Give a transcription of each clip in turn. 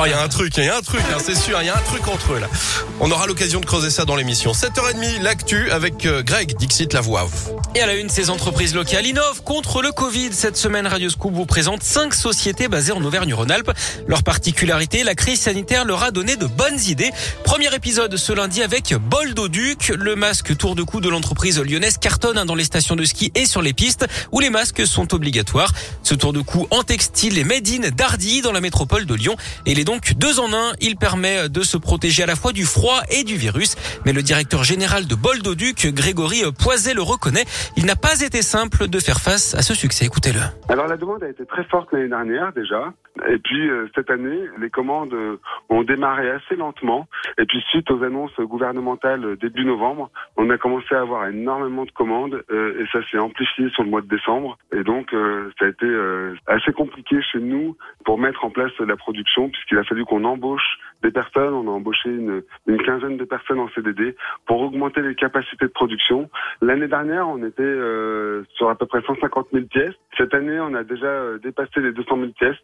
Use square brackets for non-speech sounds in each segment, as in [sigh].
Oh, il y a un truc, il y a un truc, hein, c'est sûr, il y a un truc entre eux là. On aura l'occasion de creuser ça dans l'émission. 7h30, l'actu avec euh, Greg Dixit la voix. Et à la une, ces entreprises locales innovent contre le Covid. Cette semaine, Radio Scoop vous présente cinq sociétés basées en Auvergne-Rhône-Alpes. Leur particularité, la crise sanitaire leur a donné de bonnes idées. Premier épisode ce lundi avec Boldoduc. Le masque tour de cou de l'entreprise lyonnaise cartonne hein, dans les stations de ski et sur les pistes où les masques sont obligatoires. Ce tour de cou en textile est made in dans la métropole de Lyon. Et il est donc deux en un. Il permet de se protéger à la fois du froid et du virus. Mais le directeur général de Boldoduc, Grégory Poiset, le reconnaît. Il n'a pas été simple de faire face à ce succès. Écoutez-le. Alors la demande a été très forte l'année dernière déjà. Et puis euh, cette année, les commandes euh, ont démarré assez lentement. Et puis suite aux annonces gouvernementales euh, début novembre, on a commencé à avoir énormément de commandes et ça s'est amplifié sur le mois de décembre. Et donc ça a été assez compliqué chez nous pour mettre en place la production puisqu'il a fallu qu'on embauche des personnes. On a embauché une, une, quinzaine de personnes en CDD pour augmenter les capacités de production. L'année dernière, on était sur à peu près 150 000 pièces. Cette année, on a déjà dépassé les 200 000 pièces.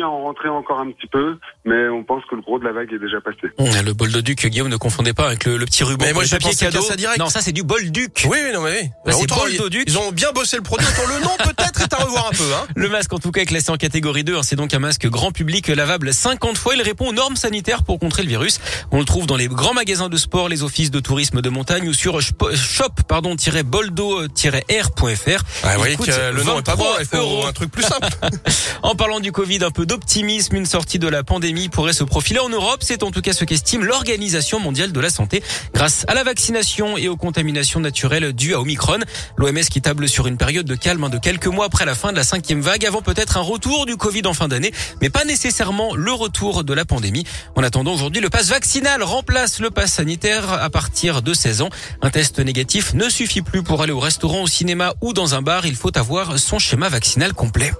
À en rentrer encore un petit peu, mais on pense que le gros de la vague est déjà passé. Le bol de duc, Guillaume, ne confondez pas avec le, petit ruban. Mais moi, j'ai pensé cadeau. Ça direct. Non, ça c'est du bol duc. Oui, non mais oui. c'est bol duc. Ils ont bien bossé le produit. Autant le nom [laughs] peut-être est à revoir un peu. Hein. Le masque, en tout cas, est classé en catégorie 2. Hein. C'est donc un masque grand public lavable 50 fois. Il répond aux normes sanitaires pour contrer le virus. On le trouve dans les grands magasins de sport, les offices de tourisme de montagne ou sur shop pardon boldo-r.fr. Ah oui, le nom est pas bon. Il faut un truc plus simple. [laughs] en parlant du Covid, un peu d'optimisme une sortie de la pandémie pourrait se profiler en Europe. C'est en tout cas ce qu'estime l'Organisation mondiale de la santé grâce à la vaccination et aux contaminations naturelles dues à Omicron. L'OMS qui table sur une période de calme de quelques mois après la fin de la cinquième vague avant peut-être un retour du Covid en fin d'année, mais pas nécessairement le retour de la pandémie. En attendant aujourd'hui, le pass vaccinal remplace le pass sanitaire à partir de 16 ans. Un test négatif ne suffit plus pour aller au restaurant, au cinéma ou dans un bar. Il faut avoir son schéma vaccinal complet.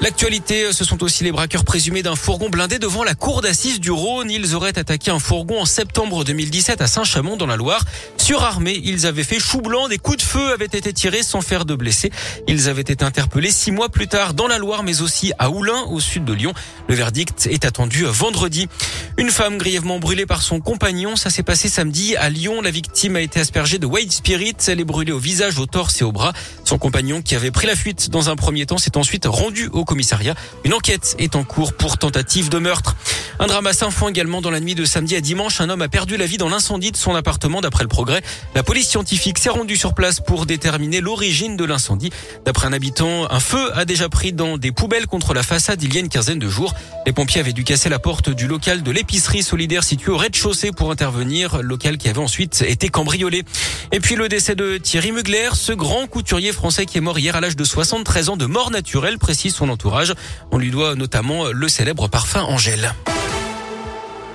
L'actualité, ce sont aussi les braqueurs présumés d'un fourgon blindé devant la cour d'assises du Rhône. Ils auraient attaqué un fourgon en septembre 2017 à Saint-Chamond dans la Loire. Surarmés, ils avaient fait chou blanc. Des coups de feu avaient été tirés sans faire de blessés. Ils avaient été interpellés six mois plus tard dans la Loire, mais aussi à Oulin, au sud de Lyon. Le verdict est attendu vendredi. Une femme grièvement brûlée par son compagnon. Ça s'est passé samedi à Lyon. La victime a été aspergée de white spirit. Elle est brûlée au visage, au torse et au bras. Son compagnon, qui avait pris la fuite dans un premier temps, s'est ensuite rendu au commissariat. Une enquête est en cours pour tentative de meurtre. Un drame à également dans la nuit de samedi à dimanche. Un homme a perdu la vie dans l'incendie de son appartement d'après le progrès. La police scientifique s'est rendue sur place pour déterminer l'origine de l'incendie. D'après un habitant, un feu a déjà pris dans des poubelles contre la façade il y a une quinzaine de jours. Les pompiers avaient dû casser la porte du local de l'épicerie solidaire situé au rez-de-chaussée pour intervenir, local qui avait ensuite été cambriolé. Et puis le décès de Thierry Mugler, ce grand couturier français qui est mort hier à l'âge de 73 ans de mort naturelle, précise son entourage. On lui doit notamment le célèbre parfum Angèle.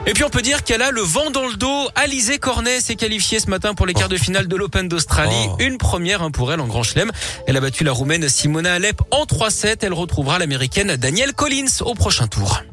Et puis on peut dire qu'elle a le vent dans le dos. Alizé Cornet s'est qualifiée ce matin pour les quarts de finale de l'Open d'Australie. Oh. Une première hein, pour elle en Grand Chelem. Elle a battu la Roumaine Simona Alep en 3-7. Elle retrouvera l'Américaine Danielle Collins au prochain tour.